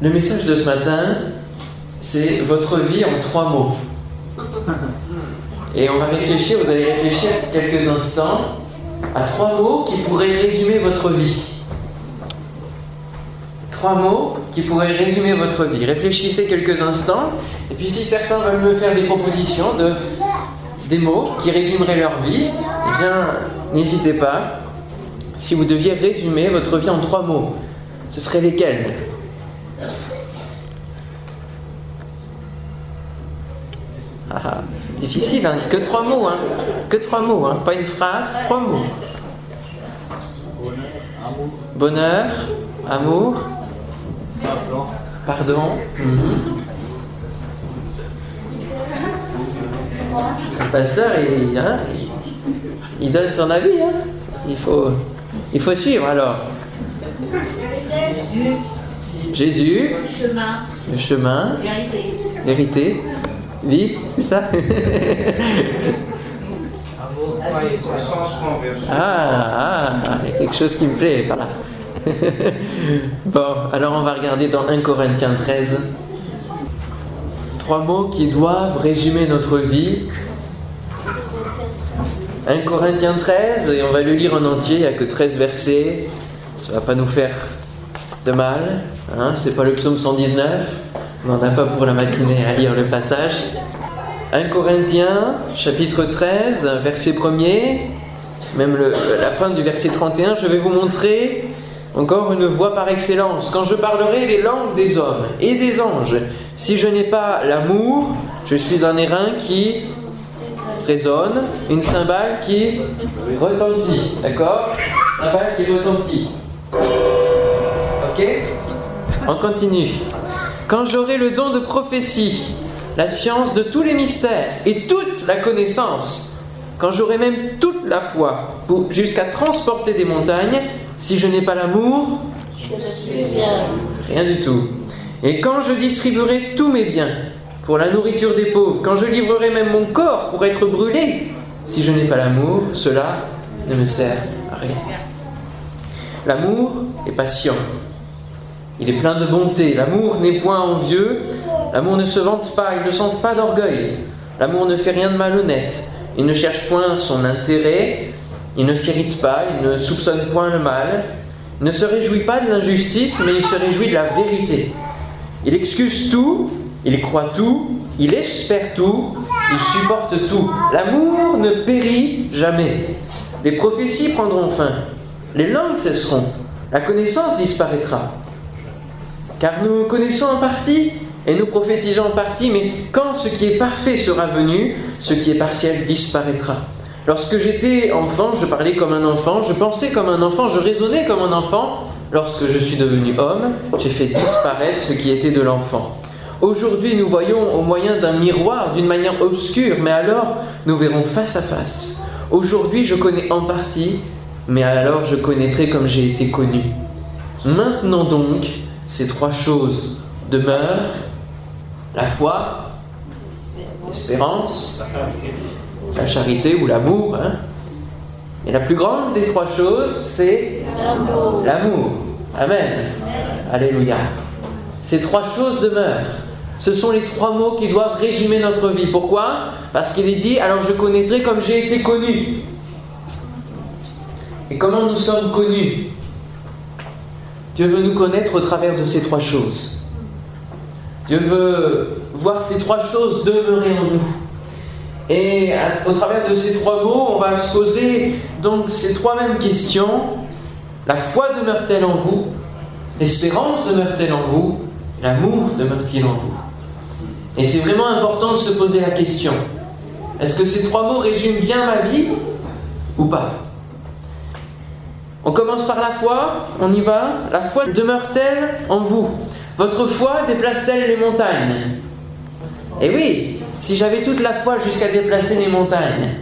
Le message de ce matin, c'est votre vie en trois mots. Et on va réfléchir, vous allez réfléchir quelques instants à trois mots qui pourraient résumer votre vie. Trois mots qui pourraient résumer votre vie. Réfléchissez quelques instants, et puis si certains veulent me faire des propositions de des mots qui résumeraient leur vie, eh bien, n'hésitez pas. Si vous deviez résumer votre vie en trois mots, ce seraient lesquels? Ah, difficile, hein. que trois mots, hein. que trois mots, hein. pas une phrase, trois mots. Bonheur, amour, pardon. Mhm. Le pasteur, hein, il, donne son avis. Hein. Il, faut, il faut suivre alors. Jésus, le chemin, vérité, vie, c'est ça? Ah, ah, il y a quelque chose qui me plaît par là. bon, alors on va regarder dans 1 Corinthiens 13 trois mots qui doivent résumer notre vie. 1 Corinthiens 13, et on va le lire en entier, il n'y a que 13 versets, ça ne va pas nous faire de mal, hein, c'est pas le psaume 119, on n'en a pas pour la matinée à lire le passage. 1 Corinthiens, chapitre 13, verset 1er, même la fin du verset 31, je vais vous montrer encore une voix par excellence. Quand je parlerai les langues des hommes et des anges, si je n'ai pas l'amour, je suis un airain qui résonne, une cymbale qui retentit. D'accord? Cymbale qui retentit. Ok? On continue. Quand j'aurai le don de prophétie, la science de tous les mystères et toute la connaissance, quand j'aurai même toute la foi jusqu'à transporter des montagnes, si je n'ai pas l'amour, rien du tout. Et quand je distribuerai tous mes biens pour la nourriture des pauvres, quand je livrerai même mon corps pour être brûlé, si je n'ai pas l'amour, cela ne me sert à rien. L'amour est patient. Il est plein de bonté. L'amour n'est point envieux. L'amour ne se vante pas. Il ne sent pas d'orgueil. L'amour ne fait rien de malhonnête. Il ne cherche point son intérêt. Il ne s'irrite pas. Il ne soupçonne point le mal. Il ne se réjouit pas de l'injustice, mais il se réjouit de la vérité. Il excuse tout, il croit tout, il espère tout, il supporte tout. L'amour ne périt jamais. Les prophéties prendront fin, les langues cesseront, la connaissance disparaîtra. Car nous connaissons en partie et nous prophétisons en partie, mais quand ce qui est parfait sera venu, ce qui est partiel disparaîtra. Lorsque j'étais enfant, je parlais comme un enfant, je pensais comme un enfant, je raisonnais comme un enfant, lorsque je suis devenu homme, j'ai fait disparaître ce qui était de l'enfant. Aujourd'hui, nous voyons au moyen d'un miroir d'une manière obscure, mais alors nous verrons face à face. Aujourd'hui, je connais en partie, mais alors je connaîtrai comme j'ai été connu. Maintenant donc, ces trois choses demeurent la foi, l'espérance, la charité ou l'amour. Hein. Et la plus grande des trois choses, c'est l'amour. Amen. Alléluia. Ces trois choses demeurent. Ce sont les trois mots qui doivent résumer notre vie. Pourquoi? Parce qu'il est dit, alors je connaîtrai comme j'ai été connu. Et comment nous sommes connus? Dieu veut nous connaître au travers de ces trois choses. Dieu veut voir ces trois choses demeurer en nous. Et au travers de ces trois mots, on va se poser donc ces trois mêmes questions. La foi demeure-t-elle en vous? L'espérance demeure-t-elle en vous? L'amour demeure-t-il en vous? Et c'est vraiment important de se poser la question. Est-ce que ces trois mots résument bien ma vie ou pas? On commence par la foi, on y va. La foi demeure-t-elle en vous? Votre foi déplace-t-elle les montagnes? Eh oui, si j'avais toute la foi jusqu'à déplacer les montagnes,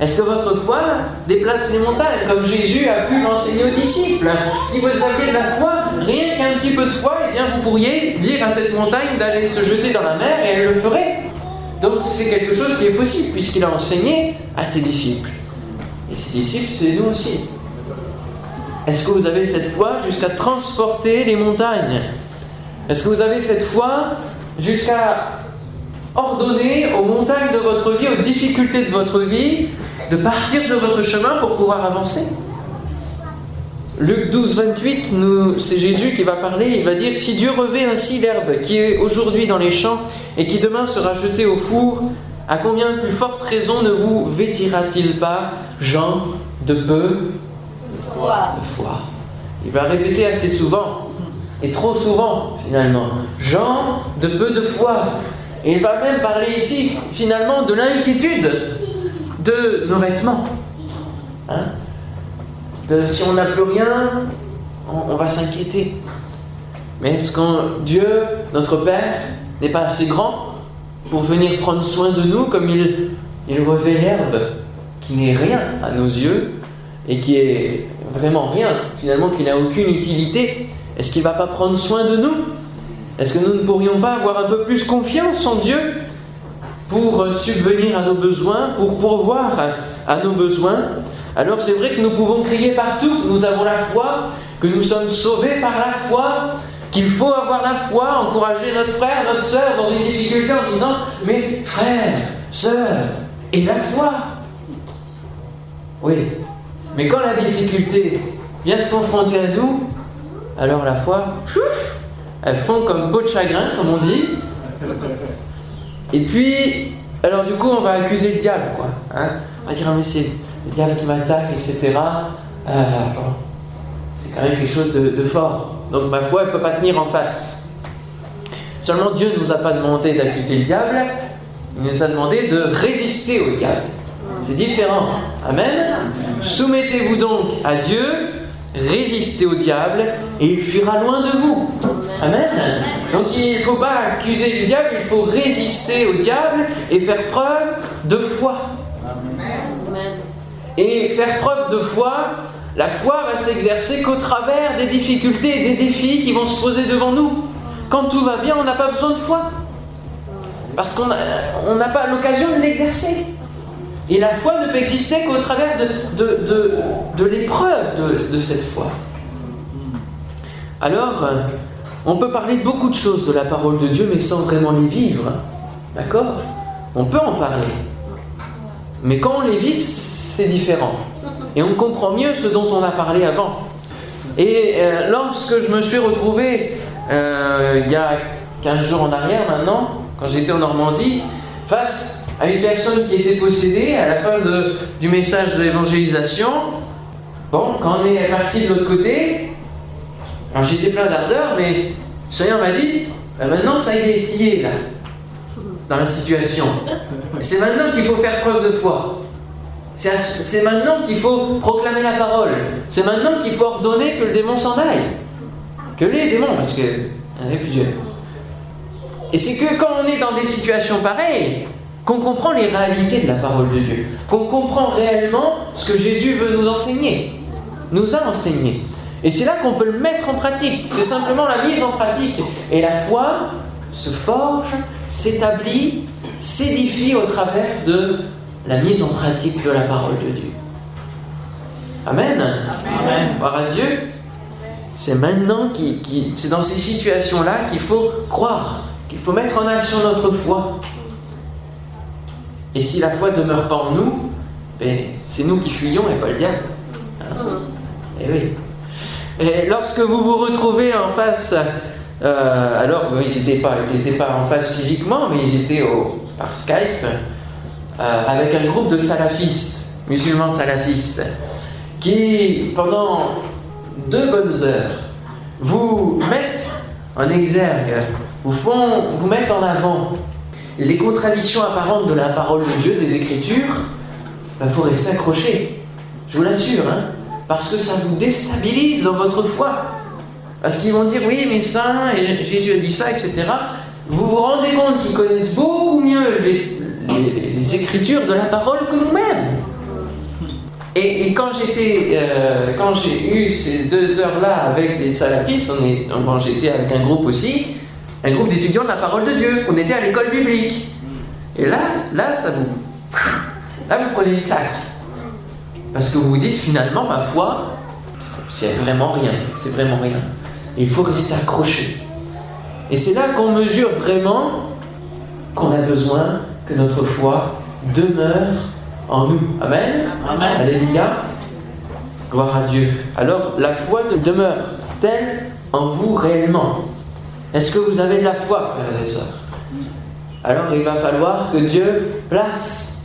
est-ce que votre foi déplace les montagnes comme Jésus a pu l'enseigner aux disciples? Si vous aviez de la foi, rien qu'un petit peu de foi, eh bien vous pourriez dire à cette montagne d'aller se jeter dans la mer et elle le ferait. Donc c'est quelque chose qui est possible puisqu'il a enseigné à ses disciples. Et ses disciples, c'est nous aussi. Est-ce que vous avez cette foi jusqu'à transporter les montagnes Est-ce que vous avez cette foi jusqu'à ordonner aux montagnes de votre vie, aux difficultés de votre vie, de partir de votre chemin pour pouvoir avancer Luc 12, 28, c'est Jésus qui va parler, il va dire, si Dieu revêt ainsi l'herbe qui est aujourd'hui dans les champs et qui demain sera jetée au four, à combien de plus forte raison ne vous vêtira-t-il pas, Jean, de peu Il va répéter assez souvent, et trop souvent finalement, Jean, de peu de foi. Et il va même parler ici finalement de l'inquiétude de nos vêtements. Hein? De, si on n'a plus rien, on, va s'inquiéter. Mais est-ce que Dieu, notre Père, n'est pas assez grand pour venir prendre soin de nous comme il, il revêt l'herbe, qui n'est rien à nos yeux et qui est vraiment rien, finalement, qui n'a aucune utilité Est-ce qu'il ne va pas prendre soin de nous? Est-ce que nous ne pourrions pas avoir un peu plus confiance en Dieu pour subvenir à nos besoins, pour pourvoir à nos besoins? Alors c'est vrai que nous pouvons crier partout que nous avons la foi, que nous sommes sauvés par la foi, qu'il faut avoir la foi, encourager notre frère, notre soeur dans une difficulté en disant Mais frère, sœur, et la foi Oui, mais quand la difficulté vient se confronter à nous, alors la foi, elle fond comme peau de chagrin, comme on dit. Et puis, alors du coup, on va accuser le diable, quoi. Hein on va dire, ah, mais c'est le diable qui m'attaque, etc. Euh, c'est quand même quelque chose de, fort. Donc ma foi, elle ne peut pas tenir en face. Seulement Dieu ne nous a pas demandé d'accuser le diable, il nous a demandé de résister au diable. C'est différent. Amen. Soumettez-vous donc à Dieu, résistez au diable, et il fuira loin de vous. Amen. Donc il ne faut pas accuser le diable, il faut résister au diable et faire preuve de foi. Et faire preuve de foi, la foi va s'exercer qu'au travers des difficultés et des défis qui vont se poser devant nous. Quand tout va bien, on n'a pas besoin de foi. Parce qu'on n'a pas l'occasion de l'exercer. Et la foi ne peut exister qu'au travers de, l'épreuve de, cette foi. Alors, euh, on peut parler de beaucoup de choses de la parole de Dieu, mais sans vraiment les vivre. D'accord? On peut en parler. Mais quand on les vit, c'est différent. Et on comprend mieux ce dont on a parlé avant. Et euh, lorsque je me suis retrouvé euh, il y a 15 jours en arrière maintenant, quand j'étais en Normandie, face à une personne qui était possédée à la fin du message de l'évangélisation, bon, quand on est parti de l'autre côté, alors j'étais plein d'ardeur, mais le Seigneur m'a dit, ben maintenant ça y est étillé là, dans la situation. C'est maintenant qu'il faut faire preuve de foi. C'est maintenant qu'il faut proclamer la parole. C'est maintenant qu'il faut ordonner que le démon s'en aille. Que les démons, parce qu'il y en a plusieurs. Et c'est que quand on est dans des situations pareilles, qu'on comprend les réalités de la parole de Dieu, qu'on comprend réellement ce que Jésus veut nous enseigner, nous a enseigné. Et c'est là qu'on peut le mettre en pratique. C'est simplement la mise en pratique. Et la foi se forge, s'établit, s'édifie au travers de la mise en pratique de la parole de Dieu. Amen. Amen. Voir à Dieu. C'est maintenant, qui, c'est dans ces situations-là qu'il faut croire, qu'il faut mettre en action notre foi. Et si la foi demeure pas en nous, ben, c'est nous qui fuyons et pas le diable. Et hein? eh oui. Et lorsque vous vous retrouvez en face, euh, alors ils n'étaient pas, pas en face physiquement, mais ils étaient au, par Skype. Euh, avec un groupe de salafistes, musulmans salafistes, qui, pendant deux bonnes heures, vous mettent en exergue, vous, font, vous mettent en avant les contradictions apparentes de la parole de Dieu, des Écritures, il ben, faudrait s'accrocher. Je vous l'assure, hein, parce que ça vous déstabilise dans votre foi. Parce qu'ils vont dire oui, mais ça, et Jésus a dit ça, etc. Vous vous rendez compte qu'ils connaissent beaucoup mieux les, écritures de la parole que nous-mêmes. Et, quand j'étais, euh, quand j'ai eu ces deux heures-là avec les salafistes, on est, j'étais avec un groupe aussi, un groupe d'étudiants de la parole de Dieu. On était à l'école biblique. Et là, là, ça vous, là, vous prenez une claque, parce que vous vous dites finalement, ma foi, c'est vraiment rien, c'est vraiment rien. il faut rester accroché. Et c'est là qu'on mesure vraiment qu'on a besoin que notre foi demeure en nous. Amen. Amen. Alléluia. Gloire à Dieu. Alors, la foi demeure-t-elle en vous réellement? Est-ce que vous avez de la foi, frères et sœurs Alors, il va falloir que Dieu place.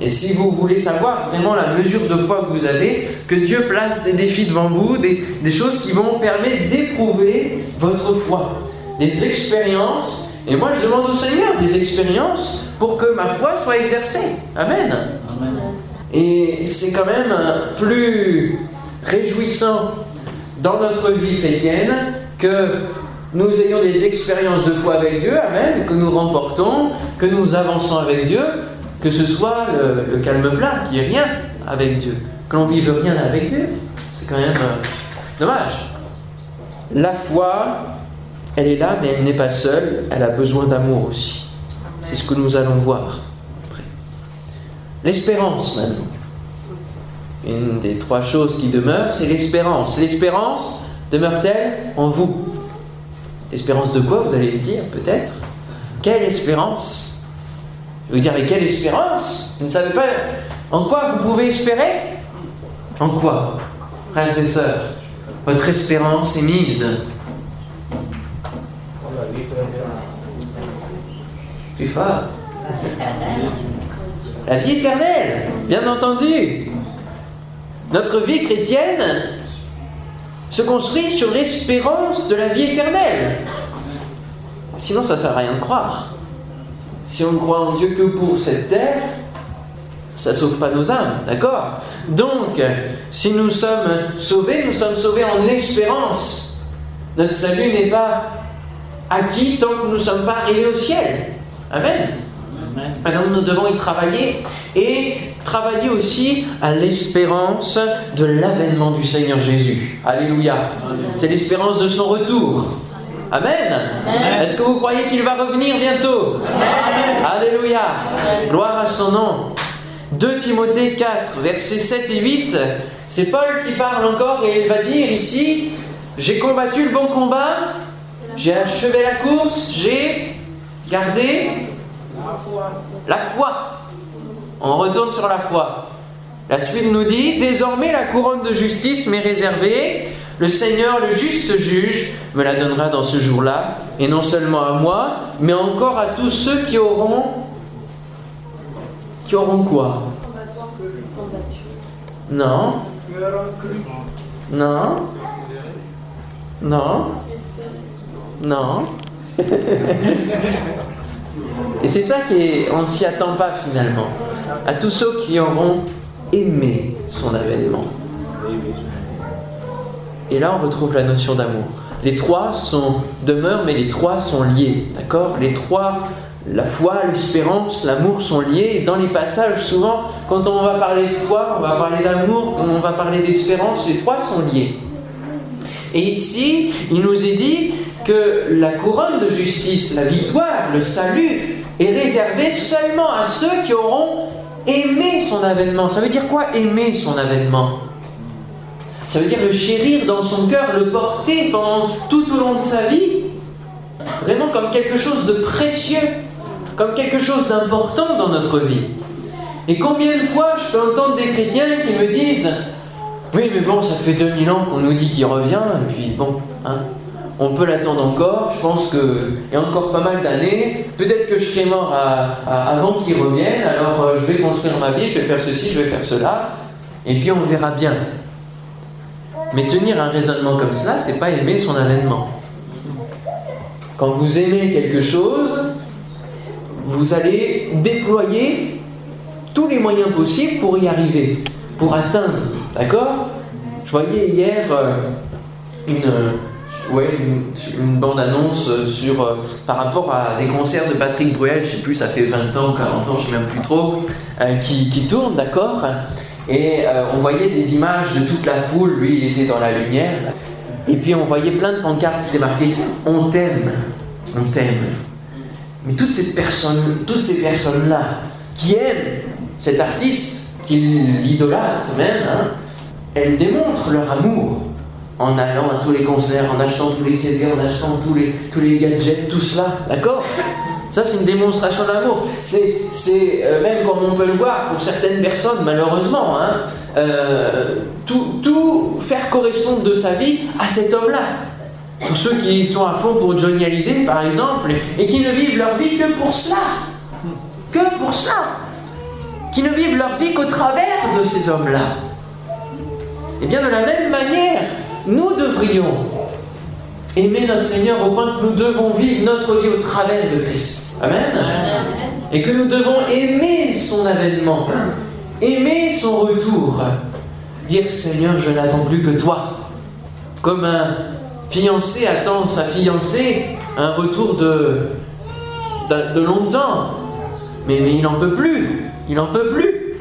Et si vous voulez savoir vraiment la mesure de foi que vous avez, que Dieu place des défis devant vous, des, des choses qui vont permettre d'éprouver votre foi, des expériences. Et moi, je demande au Seigneur des expériences pour que ma foi soit exercée. Amen. Amen. Et c'est quand même plus réjouissant dans notre vie chrétienne que nous ayons des expériences de foi avec Dieu, Amen, que nous remportons, que nous avançons avec Dieu, que ce soit le, calme plat, n'y ait rien avec Dieu, que l'on vive rien avec Dieu. C'est quand même euh, dommage. La foi, elle est là, mais elle n'est pas seule, elle a besoin d'amour aussi. C'est ce que nous allons voir. après. L'espérance maintenant. Une des trois choses qui demeurent, c'est l'espérance. L'espérance demeure-t-elle en vous? L'espérance de quoi, vous allez me dire, peut-être? Quelle espérance? Je veux dire, mais quelle espérance? Vous ne savez pas en quoi vous pouvez espérer? En quoi Frères et sœurs, votre espérance est mise. Plus fort. La vie éternelle, bien entendu. Notre vie chrétienne se construit sur l'espérance de la vie éternelle. Sinon, ça ne sert à rien de croire. Si on ne croit en Dieu que pour cette terre, ça ne sauve pas nos âmes, d'accord? Donc, si nous sommes sauvés, nous sommes sauvés en espérance. Notre salut n'est pas acquis tant que nous ne sommes pas arrivés au ciel. Amen. Amen. Alors nous devons y travailler et travailler aussi à l'espérance de l'avènement du Seigneur Jésus. Alléluia. C'est l'espérance de son retour. Amen. Amen. Est-ce que vous croyez qu'il va revenir bientôt Alléluia. Gloire à son nom. 2 Timothée 4, versets 7 et 8, c'est Paul qui parle encore et il va dire ici, j'ai combattu le bon combat, j'ai achevé la course, j'ai gardé la foi. On retourne sur la foi. La suite nous dit, désormais la couronne de justice m'est réservée, le Seigneur, le juste juge, me la donnera dans ce jour-là, et non seulement à moi, mais encore à tous ceux qui auront... Qui auront quoi? Non. Non. Non. Non Et c'est ça qu'on ne s'y attend pas finalement. À tous ceux qui auront aimé son avènement. Et là, on retrouve la notion d'amour. Les trois sont demeurent, mais les trois sont liés. D'accord? Les trois, la foi, l'espérance, l'amour sont liés. Dans les passages, souvent, quand on va parler de foi, on va parler d'amour, on va parler d'espérance, les trois sont liés. Et ici, il nous est dit que la couronne de justice, la victoire, le salut, est réservée seulement à ceux qui auront aimé son avènement. Ça veut dire quoi aimer son avènement? Ça veut dire le chérir dans son cœur, le porter pendant tout au long de sa vie, vraiment comme quelque chose de précieux, comme quelque chose d'important dans notre vie. Et combien de fois je peux entendre des chrétiens qui me disent Oui, mais bon, ça fait 2000 ans qu'on nous dit qu'il revient, et puis bon, hein, on peut l'attendre encore. Je pense qu'il y encore pas mal d'années. Peut-être que je serai mort avant qu'il revienne. Alors euh, je vais construire ma vie, je vais faire ceci, je vais faire cela. Et puis on verra bien. Mais tenir un raisonnement comme cela, c'est pas aimer son avènement. Quand vous aimez quelque chose, vous allez déployer tous les moyens possibles pour y arriver, pour atteindre. D'accord? Je voyais hier euh, une, ouais, une, bande-annonce sur, euh, par rapport à des concerts de Patrick Bruel, je sais plus, ça fait 20 ans, 40 ans, je sais même plus trop, euh, qui, qui tournent, d'accord? Et euh, on voyait des images de toute la foule, lui il était dans la lumière, et puis on voyait plein de pancartes, c'était marqué « On t'aime, on t'aime ». Mais toutes ces personnes, personnes-là qui aiment cet artiste, qui l'idolâtrent même, hein, elles démontrent leur amour en allant à tous les concerts, en achetant tous les CD, en achetant tous les, tous les gadgets, tout cela, d'accord? Ça, c'est une démonstration d'amour. C'est, euh, même comme on peut le voir pour certaines personnes, malheureusement, hein, euh, tout, tout faire correspondre de sa vie à cet homme-là. Pour ceux qui sont à fond pour Johnny Hallyday, par exemple, et qui ne vivent leur vie que pour cela. Que pour cela. Qui ne vivent leur vie qu'au travers de ces hommes-là. Et bien, de la même manière, nous devrions aimer notre Seigneur au point que nous devons vivre notre vie au travers de Christ. Amen. Et que nous devons aimer son avènement, aimer son retour. Dire Seigneur, je n'attends plus que toi. Comme un fiancé attend sa fiancée, un retour de, de, longtemps. Mais, il n'en peut plus. Il n'en peut plus.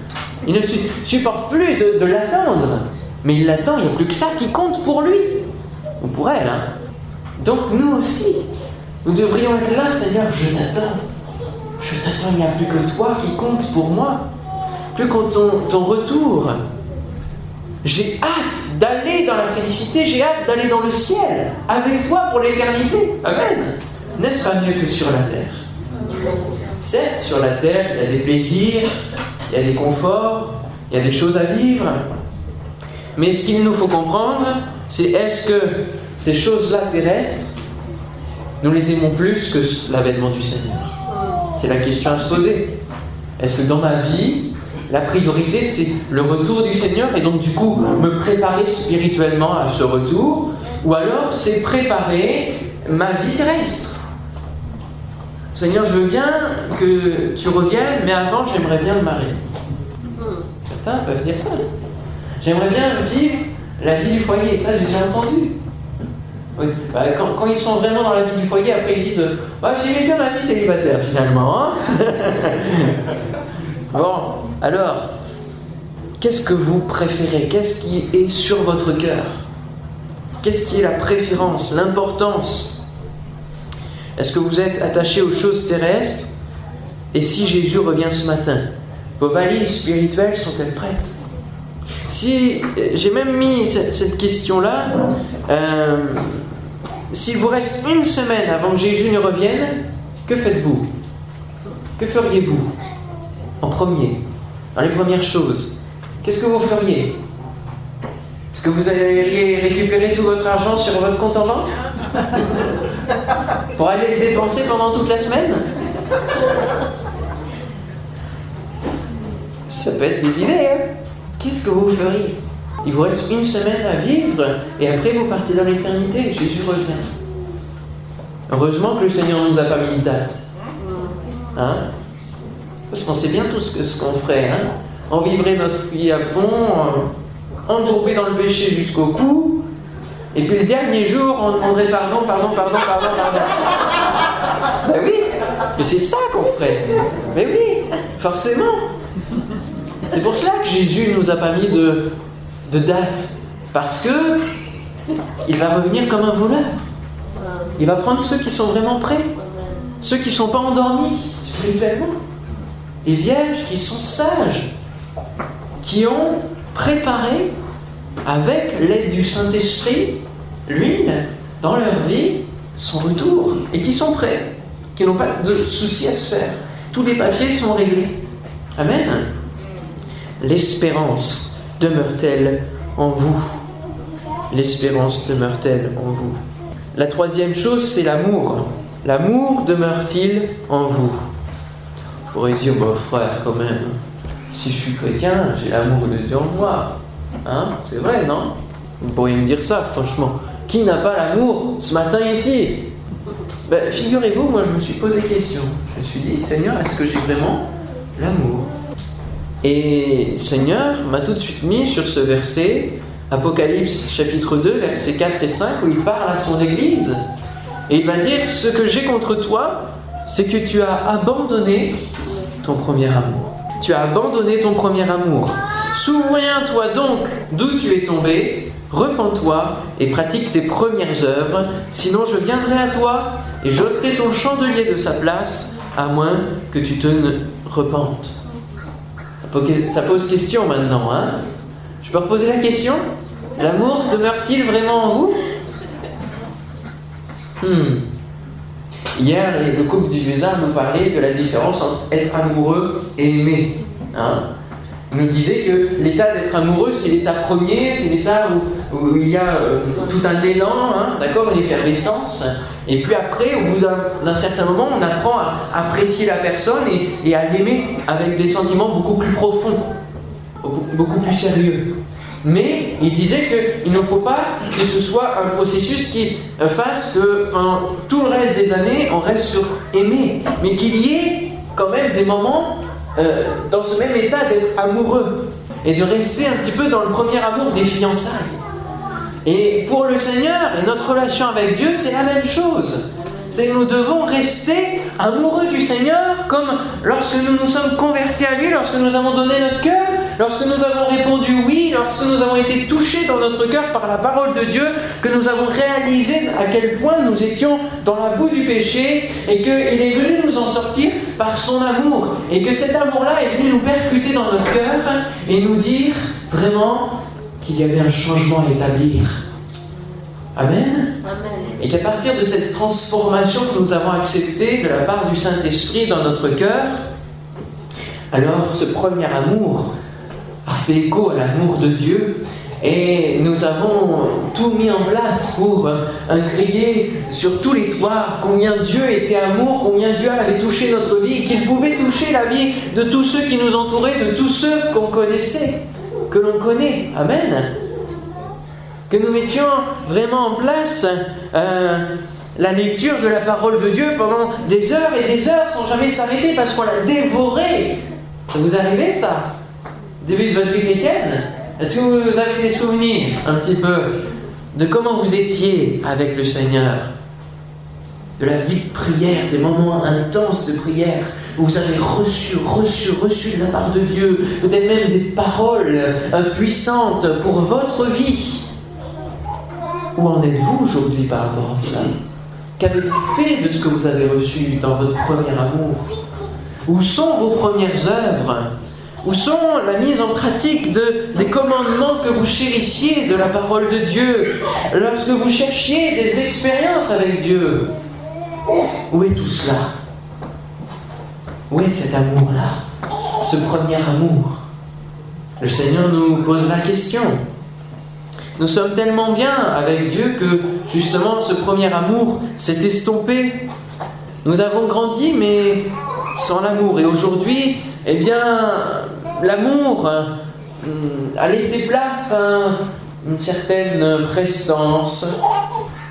Il ne supporte plus de, de l'attendre. Mais il l'attend, il n'y a plus que ça qui compte pour lui. Ou pour elle. Donc nous aussi, nous devrions être là, Seigneur, je t'attends. Je t'attends, il n'y a plus que toi qui compte pour moi. Plus que ton, ton retour. J'ai hâte d'aller dans la félicité, j'ai hâte d'aller dans le ciel, avec toi pour l'éternité. Amen. N'est-ce pas mieux que sur la terre? Certes, sur la terre, il y a des plaisirs, il y a des conforts, il y a des choses à vivre, mais ce qu'il nous faut comprendre, c'est est-ce que ces choses-là terrestres, nous les aimons plus que l'avènement du Seigneur? C'est la question à se poser. Est-ce que dans ma vie, la priorité, c'est le retour du Seigneur et donc du coup me préparer spirituellement à ce retour? Ou alors c'est préparer ma vie terrestre? Seigneur, je veux bien que tu reviennes, mais avant, j'aimerais bien me marier. Certains peuvent dire ça. J'aimerais bien vivre la vie du foyer, ça j'ai déjà entendu. Bah, quand, ils sont vraiment dans la vie du foyer, après ils disent bah, J'ai bien ma vie célibataire finalement. Hein. bon, alors, qu'est-ce que vous préférez? Qu'est-ce qui est sur votre cœur? Qu'est-ce qui est la préférence, l'importance? Est-ce que vous êtes attaché aux choses terrestres? Et si Jésus revient ce matin, vos valises spirituelles sont-elles prêtes? Si j'ai même mis cette, question-là, euh, s'il vous reste une semaine avant que Jésus ne revienne, que faites-vous? Que feriez-vous? En premier, dans les premières choses Qu'est-ce que vous feriez? Est-ce que vous alleriez récupérer tout votre argent sur votre compte en banque? Pour aller le dépenser pendant toute la semaine? Ça peut être des idées, hein qu'est-ce que vous feriez? Il vous reste une semaine à vivre et après vous partez dans l'éternité. Jésus revient. Heureusement que le Seigneur ne nous a pas mis de date. Hein? Parce qu'on sait bien tout ce qu'on ferait. Hein? On vivrait notre vie à fond, embourbé dans le péché jusqu'au cou. Et puis le dernier jour, on demanderait pardon, pardon, pardon, pardon, pardon. Ben oui, mais c'est ça qu'on ferait. Mais oui, forcément. C'est pour cela que Jésus ne nous a pas mis de, date. Parce que il va revenir comme un voleur. Il va prendre ceux qui sont vraiment prêts, ceux qui ne sont pas endormis spirituellement, les vierges qui sont sages, qui ont préparé avec l'aide du Saint-Esprit l'huile dans leur vie son retour et qui sont prêts, qui n'ont pas de soucis à se faire. Tous les papiers sont réglés. Amen l'espérance demeure-t-elle en vous? L'espérance demeure-t-elle en vous? La troisième chose, c'est l'amour. L'amour demeure-t-il en vous? Vous pourriez dire, bon frère, quand même, si je suis chrétien, j'ai l'amour de Dieu en moi. Hein? C'est vrai, non? Vous pourriez me dire ça, franchement. Qui n'a pas l'amour ce matin ici? Ben, Figurez-vous, moi je me suis posé des questions. Je me suis dit, Seigneur, est-ce que j'ai vraiment l'amour? Et Seigneur m'a tout de suite mis sur ce verset, Apocalypse chapitre 2, versets 4 et 5, où il parle à son Église. Et il va dire, ce que j'ai contre toi, c'est que tu as abandonné ton premier amour. Tu as abandonné ton premier amour. Souviens-toi donc d'où tu es tombé, repens-toi et pratique tes premières œuvres, sinon je viendrai à toi et j'ôterai ton chandelier de sa place, à moins que tu te repentes. Ça pose question maintenant. Hein je peux reposer la question? L'amour demeure-t-il vraiment en vous? Hmm. Hier, le couple du Jézard nous parlait de la différence entre être amoureux et aimer. Hein il nous disait que l'état d'être amoureux, c'est l'état premier, c'est l'état où, il y a euh, tout un élan, hein, d'accord, une effervescence. Et puis après, au bout d'un certain moment, on apprend à apprécier la personne et, à l'aimer avec des sentiments beaucoup plus profonds, beaucoup, plus sérieux. Mais il disait qu'il ne faut pas que ce soit un processus qui fasse que tout le reste des années, on reste sur aimer, mais qu'il y ait quand même des moments euh, dans ce même état d'être amoureux et de rester un petit peu dans le premier amour des fiançailles. Et pour le Seigneur notre relation avec Dieu, c'est la même chose. C'est que nous devons rester amoureux du Seigneur comme lorsque nous nous sommes convertis à lui, lorsque nous avons donné notre cœur, lorsque nous avons répondu oui, lorsque nous avons été touchés dans notre cœur par la parole de Dieu, que nous avons réalisé à quel point nous étions dans la boue du péché et qu'il est venu nous en sortir par son amour. Et que cet amour-là est venu nous percuter dans notre cœur et nous dire vraiment qu'il y avait un changement à établir. Amen. Et qu'à partir de cette transformation que nous avons acceptée de la part du Saint-Esprit dans notre cœur, alors ce premier amour a fait écho à l'amour de Dieu et nous avons tout mis en place pour euh, crier sur tous les toits combien Dieu était amour, combien Dieu avait touché notre vie, qu'il pouvait toucher la vie de tous ceux qui nous entouraient, de tous ceux qu'on connaissait que l'on connaît. Amen. Que nous mettions vraiment en place euh, la lecture de la parole de Dieu pendant des heures et des heures sans jamais s'arrêter parce qu'on l'a dévoré. Ça vous arrive ça? Début de votre vie chrétienne? Est-ce que vous avez des souvenirs un petit peu de comment vous étiez avec le Seigneur? De la vie de prière, des moments intenses de prière vous avez reçu, reçu, reçu de la part de Dieu, peut-être même des paroles puissantes pour votre vie. Où en êtes-vous aujourd'hui par rapport à cela? Qu'avez-vous fait de ce que vous avez reçu dans votre premier amour? Où sont vos premières œuvres? Où sont la mise en pratique de, des commandements que vous chérissiez de la parole de Dieu? Lorsque vous cherchiez des expériences avec Dieu Où est tout cela? Où est cet amour-là Ce premier amour? Le Seigneur nous pose la question. Nous sommes tellement bien avec Dieu que justement ce premier amour s'est estompé. Nous avons grandi mais sans l'amour. Et aujourd'hui, eh bien, l'amour hum, a laissé place à une certaine prestance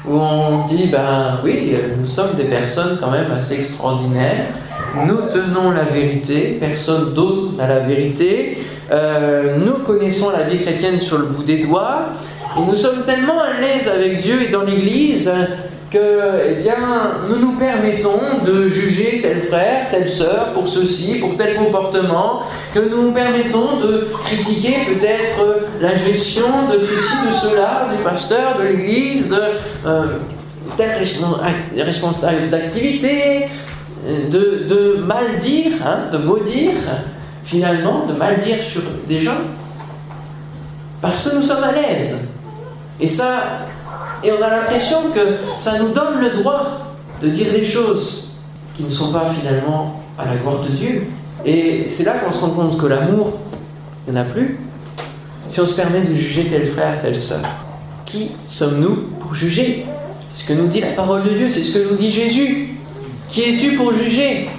où on dit, ben oui, nous sommes des personnes quand même assez extraordinaires nous tenons la vérité, personne d'autre n'a la vérité. Euh, nous connaissons la vie chrétienne sur le bout des doigts. Et nous sommes tellement à l'aise avec Dieu et dans l'Église que eh bien, nous nous permettons de juger tel frère, telle sœur pour ceci, pour tel comportement, que nous nous permettons de critiquer peut-être la gestion de ceci, de cela, du pasteur, de l'Église, de euh, responsable d'activité, de, mal dire, hein, de maudire, finalement, de mal dire sur des gens, parce que nous sommes à l'aise. Et ça, et on a l'impression que ça nous donne le droit de dire des choses qui ne sont pas finalement à la gloire de Dieu. Et c'est là qu'on se rend compte que l'amour, il n'y en a plus. Si on se permet de juger tel frère, telle sœur, qui sommes-nous pour juger? C'est ce que nous dit la parole de Dieu, c'est ce que nous dit Jésus. Qui es-tu pour juger?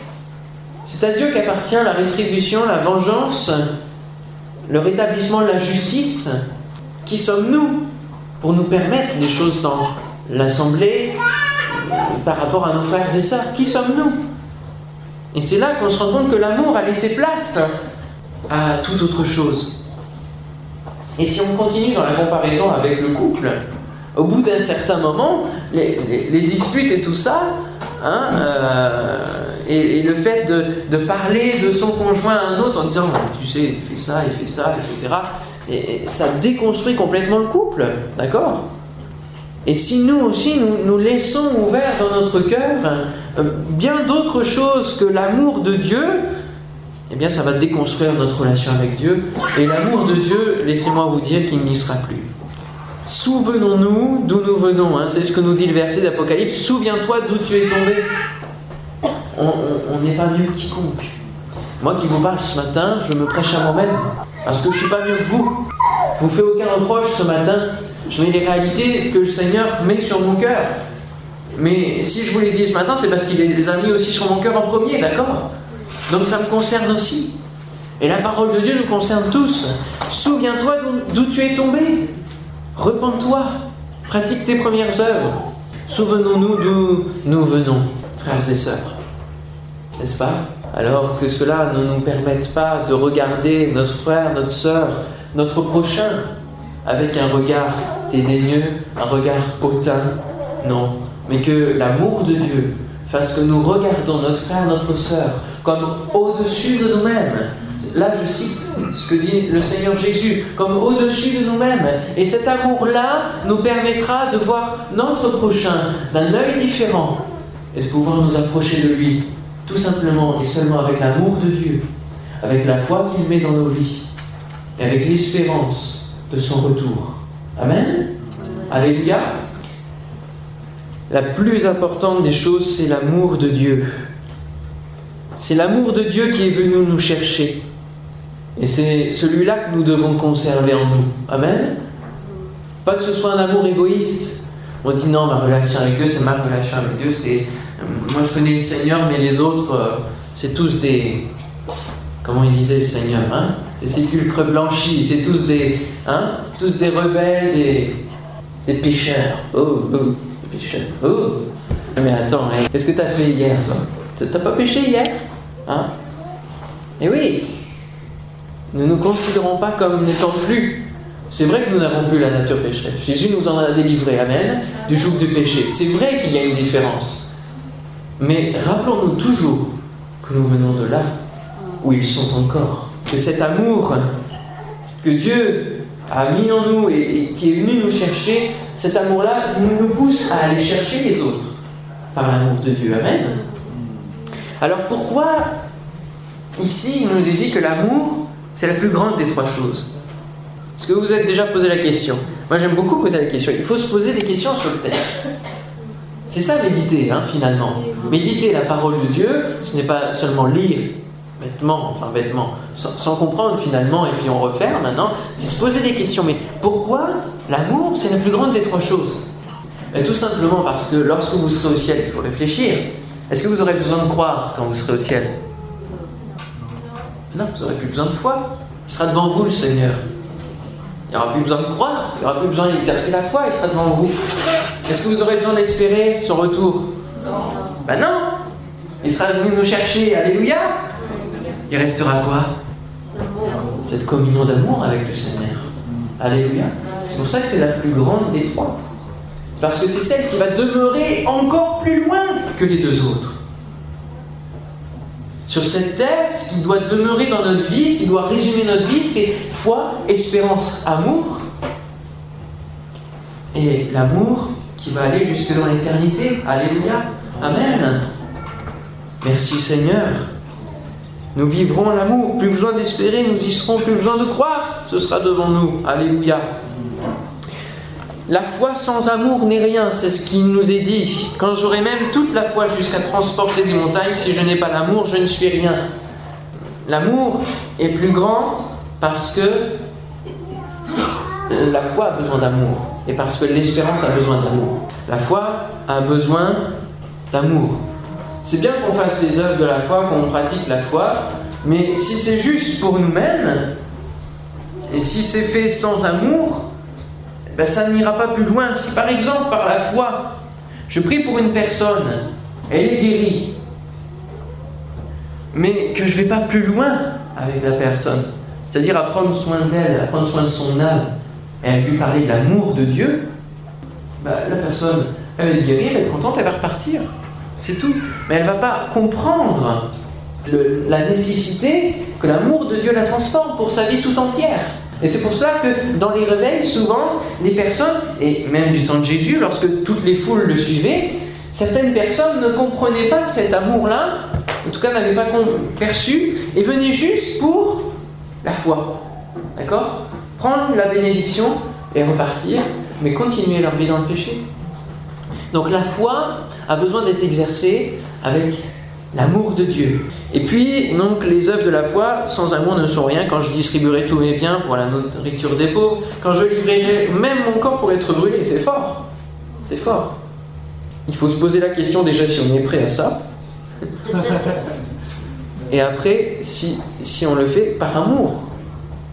C'est à Dieu qu'appartient la rétribution, la vengeance, le rétablissement de la justice. Qui sommes-nous pour nous permettre des choses dans l'Assemblée par rapport à nos frères et sœurs? Qui sommes-nous? Et c'est là qu'on se rend compte que l'amour a laissé place à toute autre chose. Et si on continue dans la comparaison avec le couple, au bout d'un certain moment, les, disputes et tout ça, hein, euh, et, le fait de, parler de son conjoint à un autre en disant tu sais, il fait ça, il fait ça, etc., et, ça déconstruit complètement le couple, d'accord? Et si nous aussi, nous, nous laissons ouvert dans notre cœur euh, bien d'autres choses que l'amour de Dieu, eh bien ça va déconstruire notre relation avec Dieu. Et l'amour de Dieu, laissez-moi vous dire qu'il n'y sera plus. Souvenons-nous d'où nous venons. Hein. C'est ce que nous dit le verset d'Apocalypse. Souviens-toi d'où tu es tombé. On n'est pas mieux que quiconque. Moi qui vous parle ce matin, je me prêche à moi-même. Parce que je ne suis pas mieux que vous. Je vous fais aucun reproche ce matin. Je mets les réalités que le Seigneur met sur mon cœur. Mais si je vous les dis ce matin, c'est parce qu'il les a mis aussi sur mon cœur en premier, d'accord? Donc ça me concerne aussi. Et la parole de Dieu nous concerne tous. Souviens-toi d'où tu es tombé. Repends-toi. Pratique tes premières œuvres. Souvenons-nous d'où nous venons, frères et sœurs. N'est-ce pas? Alors que cela ne nous permette pas de regarder notre frère, notre sœur, notre prochain avec un regard dédaigneux, un regard hautain. Non, mais que l'amour de Dieu fasse que nous regardons notre frère, notre sœur comme au-dessus de nous-mêmes. Là, je cite ce que dit le Seigneur Jésus, comme au-dessus de nous-mêmes. Et cet amour-là nous permettra de voir notre prochain d'un œil différent et de pouvoir nous approcher de lui, tout simplement et seulement avec l'amour de Dieu, avec la foi qu'il met dans nos vies et avec l'espérance de son retour. Amen. Alléluia. La plus importante des choses, c'est l'amour de Dieu. C'est l'amour de Dieu qui est venu nous chercher. Et c'est celui-là que nous devons conserver en nous. Amen. Pas que ce soit un amour égoïste. On dit non, ma relation avec Dieu, c'est ma relation avec Dieu. C'est moi, je connais le Seigneur, mais les autres, euh, c'est tous des. Comment il disait le Seigneur hein Des sépulcres blanchis. C'est tous des, hein Tous des rebelles, des, des pécheurs. Oh, oh. Oh Mais attends, hein, qu'est-ce que tu as fait hier, toi? T'as pas péché hier? Hein? Eh oui Ne nous considérons pas comme n'étant plus. C'est vrai que nous n'avons plus la nature pécheresse. Jésus nous en a délivré, Amen, du joug du péché. C'est vrai qu'il y a une différence. Mais rappelons-nous toujours que nous venons de là où ils sont encore. Que cet amour que Dieu a mis en nous et qui est venu nous chercher, cet amour-là nous pousse à aller chercher les autres par l'amour de Dieu. Amen. Alors pourquoi ici il nous est dit que l'amour, c'est la plus grande des trois choses Est-ce que vous vous êtes déjà posé la question? Moi j'aime beaucoup poser la question. Il faut se poser des questions sur le texte. C'est ça méditer, hein, finalement. Méditer la parole de Dieu, ce n'est pas seulement lire bêtement, enfin bêtement, sans, comprendre finalement, et puis on referme maintenant, c'est se poser des questions. Mais pourquoi l'amour, c'est la plus grande des trois choses? Ben, Tout simplement parce que lorsque vous serez au ciel, il faut réfléchir. Est-ce que vous aurez besoin de croire quand vous serez au ciel? Non, vous n'aurez plus besoin de foi. Il sera devant vous, le Seigneur. Il n'y aura plus besoin de croire, il n'y aura plus besoin d'exercer la foi, il sera devant vous. Est-ce que vous aurez besoin d'espérer son retour? Non. Ben non Il sera venu nous chercher, Alléluia il restera quoi? Cette communion d'amour avec le Seigneur. Alléluia. C'est pour ça que c'est la plus grande des trois. Parce que c'est celle qui va demeurer encore plus loin que les deux autres. Sur cette terre, ce qui doit demeurer dans notre vie, ce qui doit résumer notre vie, c'est foi, espérance, amour. Et l'amour qui va aller jusque dans l'éternité. Alléluia. Amen. Merci Seigneur. Nous vivrons l'amour, plus besoin d'espérer, nous y serons, plus besoin de croire, ce sera devant nous. Alléluia. La foi sans amour n'est rien, c'est ce qui nous est dit. Quand j'aurai même toute la foi jusqu'à transporter des montagnes, si je n'ai pas l'amour, je ne suis rien. L'amour est plus grand parce que la foi a besoin d'amour et parce que l'espérance a besoin d'amour. La foi a besoin d'amour. C'est bien qu'on fasse les œuvres de la foi, qu'on pratique la foi, mais si c'est juste pour nous-mêmes, et si c'est fait sans amour, ben ça n'ira pas plus loin. Si par exemple, par la foi, je prie pour une personne, elle est guérie, mais que je ne vais pas plus loin avec la personne, c'est-à-dire à prendre soin d'elle, à prendre soin de son âme, et à lui parler de l'amour de Dieu, ben, la personne, elle va être guérie, elle va être contente, elle va repartir. C'est tout. Mais elle ne va pas comprendre la nécessité que l'amour de Dieu la transforme pour sa vie tout entière. Et c'est pour ça que dans les réveils, souvent, les personnes, et même du temps de Jésus, lorsque toutes les foules le suivaient, certaines personnes ne comprenaient pas cet amour-là, en tout cas n'avaient pas perçu, et venaient juste pour la foi. D'accord? Prendre la bénédiction et repartir, mais continuer leur vie dans le péché. Donc la foi a besoin d'être exercée avec l'amour de Dieu. Et puis, donc, les œuvres de la foi, sans amour, ne sont rien. Quand je distribuerai tous mes biens pour la nourriture des pauvres, quand je livrerai même mon corps pour être brûlé, c'est fort. C'est fort. Il faut se poser la question déjà si on est prêt à ça. Et après, si, si on le fait par amour.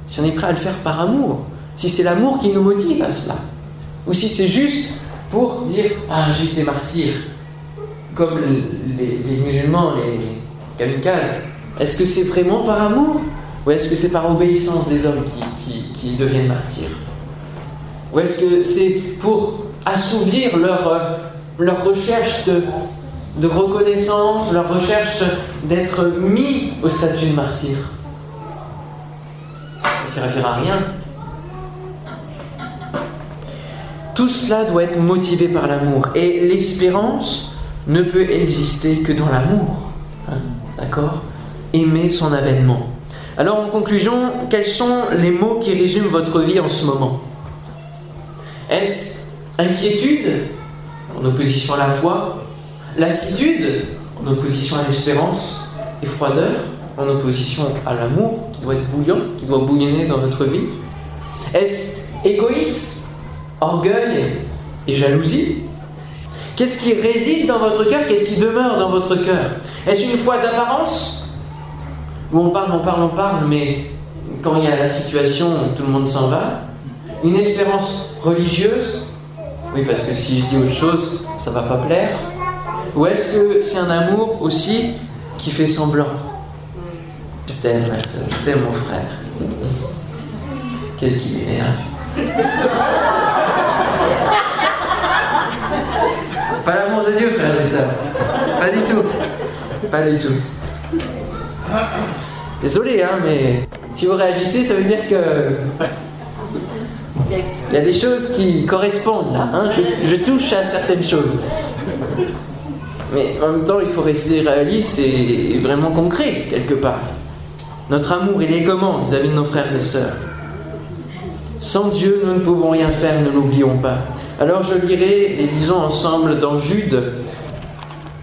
Si on est prêt à le faire par amour. Si c'est l'amour qui nous motive à cela. Ou si c'est juste pour dire Ah, j'étais martyr. Comme les, musulmans, les kamikazes. Est-ce que c'est vraiment par amour Ou est-ce que c'est par obéissance des hommes qui, deviennent martyrs Ou est-ce que c'est pour assouvir leur, euh, leur recherche de reconnaissance, leur recherche d'être mis au statut de martyr? Ça ne servira à rien. Tout cela doit être motivé par l'amour. Et l'espérance ne peut exister que dans l'amour. Hein, d'accord? Aimer son avènement. Alors en conclusion, quels sont les mots qui résument votre vie en ce moment? Est-ce inquiétude en opposition à la foi? Lassitude en opposition à l'espérance? Et froideur en opposition à l'amour qui doit être bouillant, qui doit bouillonner dans votre vie? Est-ce égoïsme orgueil et jalousie? Qu'est-ce qui réside dans votre cœur Qu'est-ce qui demeure dans votre cœur Est-ce une foi d'apparence Où on parle, on parle, on parle, mais quand il y a la situation, tout le monde s'en va Une espérance religieuse Oui, parce que si je dis autre chose, ça va pas plaire. Ou est-ce que c'est un amour aussi qui fait semblant Je t'aime, ma soeur, je t'aime, mon frère. Qu'est-ce qui est C'est pas l'amour de Dieu, frère et sœurs. Pas du tout. Pas du tout. Désolé, hein, mais si vous réagissez, ça veut dire que. Il y a des choses qui correspondent là. Hein. Je, touche à certaines choses. Mais en même temps, il faut rester réaliste et vraiment concret, quelque part. Notre amour, il est comment vis-à-vis de nos frères et sœurs? Sans Dieu, nous ne pouvons rien faire, ne l'oublions pas. Alors je lirai et lisons ensemble dans Jude.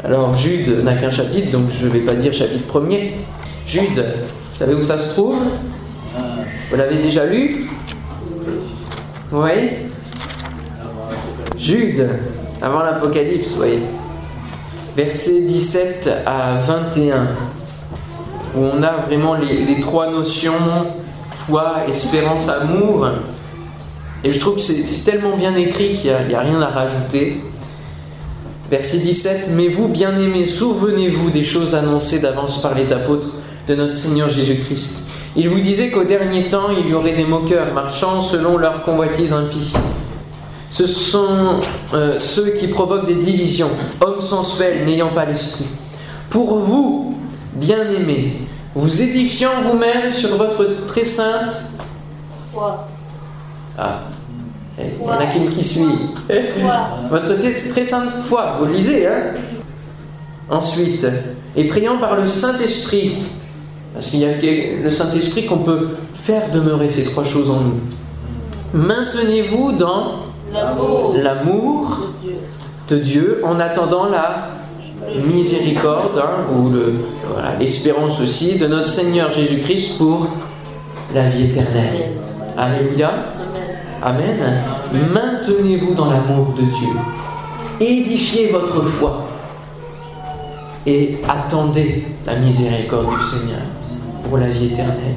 Alors Jude n'a qu'un chapitre, donc je ne vais pas dire chapitre premier. Jude, vous savez où ça se trouve? Vous l'avez déjà lu? Oui Jude, avant l'Apocalypse, voyez. Versets 17 à 21, où on a vraiment les trois notions, foi, espérance, amour, et je trouve que c'est tellement bien écrit qu'il n'y a, rien à rajouter. Verset 17, Mais vous, bien-aimés, souvenez-vous des choses annoncées d'avance par les apôtres de notre Seigneur Jésus-Christ. Il vous disait qu'au dernier temps, il y aurait des moqueurs marchant selon leur convoitise impie. Ce sont euh, ceux qui provoquent des divisions, hommes sensuels n'ayant pas l'esprit. Pour vous, bien-aimés, vous édifiant vous-même sur votre très sainte ah, il n'y en a qu'une qui suit. Votre très sainte foi, vous lisez, hein. Ensuite, et priant par le Saint-Esprit, parce qu'il y a le Saint-Esprit qu'on peut faire demeurer ces trois choses en nous. Maintenez-vous dans l'amour de Dieu. En attendant la miséricorde hein, ou l'espérance aussi de notre Seigneur Jésus-Christ pour la vie éternelle. Alléluia. Amen. Maintenez-vous dans l'amour de Dieu. Édifiez votre foi. Et attendez la miséricorde du Seigneur pour la vie éternelle.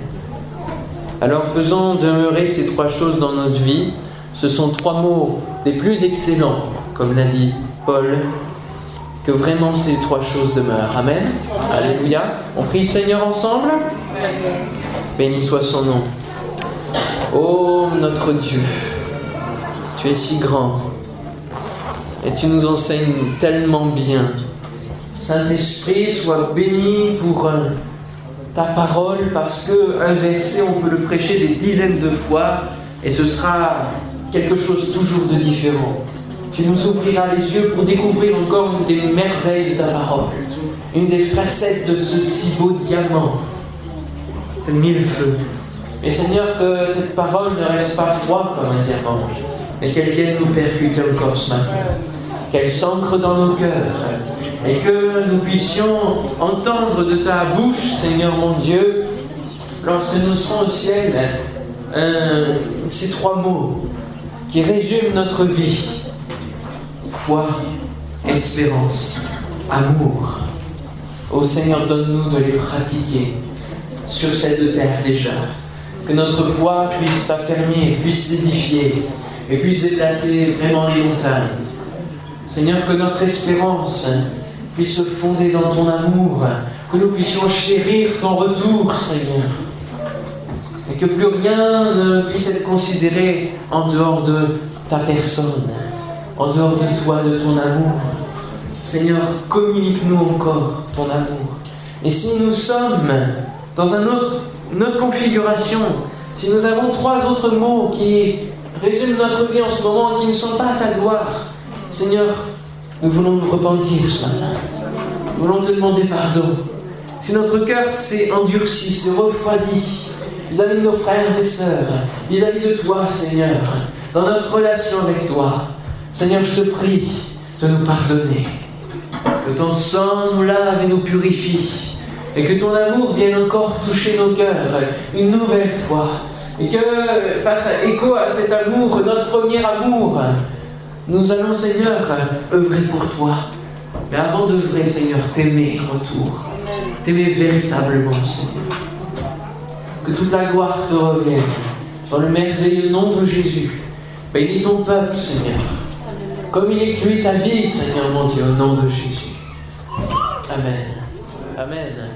Alors faisons demeurer ces trois choses dans notre vie. Ce sont trois mots les plus excellents, comme l'a dit Paul, que vraiment ces trois choses demeurent. Amen. Alléluia. On prie le Seigneur ensemble. Béni soit son nom. Ô notre Dieu, tu es si grand et tu nous enseignes tellement bien. Saint-Esprit, sois béni pour euh, ta parole parce que un verset, on peut le prêcher des dizaines de fois et ce sera quelque chose toujours de différent. Tu nous ouvriras les yeux pour découvrir encore une des merveilles de ta parole, une des facettes de ce si beau diamant de mille feux. Mais Seigneur, que cette parole ne reste pas froide comme un diamant, et qu'elles viennent nous percuter encore ce matin. Qu'elles s'ancrent dans nos cœurs et que nous puissions entendre de ta bouche, Seigneur mon Dieu, lorsque nous serons au ciel, ces trois mots qui résument notre vie. Foi, espérance, amour. Ô Seigneur, donne-nous de les pratiquer sur cette terre déjà. Que notre foi puisse s'affermir, puisse s'édifier et puisse déplacer vraiment les montagnes. Seigneur, que notre espérance puisse se fonder dans ton amour, que nous puissions chérir ton retour, Seigneur. Et que plus rien ne puisse être considéré en dehors de ta personne, en dehors de toi, de ton amour. Seigneur, communique-nous encore ton amour. Et si nous sommes dans un autre, une autre configuration, si nous avons trois autres mots qui résument notre vie en ce moment, qui ne sont pas ta gloire, Seigneur, nous voulons nous repentir ce matin. Nous voulons te demander pardon. Si notre cœur s'est endurci, s'est refroidi, vis-à-vis de nos frères et sœurs, vis-à-vis de toi, Seigneur, dans notre relation avec toi, Seigneur, je te prie de nous pardonner. Que ton sang nous lave et nous purifie. Et que ton amour vienne encore toucher nos cœurs une nouvelle fois. Et que, face à écho à cet amour, notre premier amour, nous allons, Seigneur, œuvrer pour toi. Mais avant d'œuvrer, Seigneur, t'aimer en retour. T'aimer véritablement, Seigneur. Que toute la gloire te revienne. Dans le merveilleux nom de Jésus. Bénis ton peuple, Seigneur. Comme il est lui ta vie, Seigneur mon Dieu, au nom de Jésus. Amen. Amen.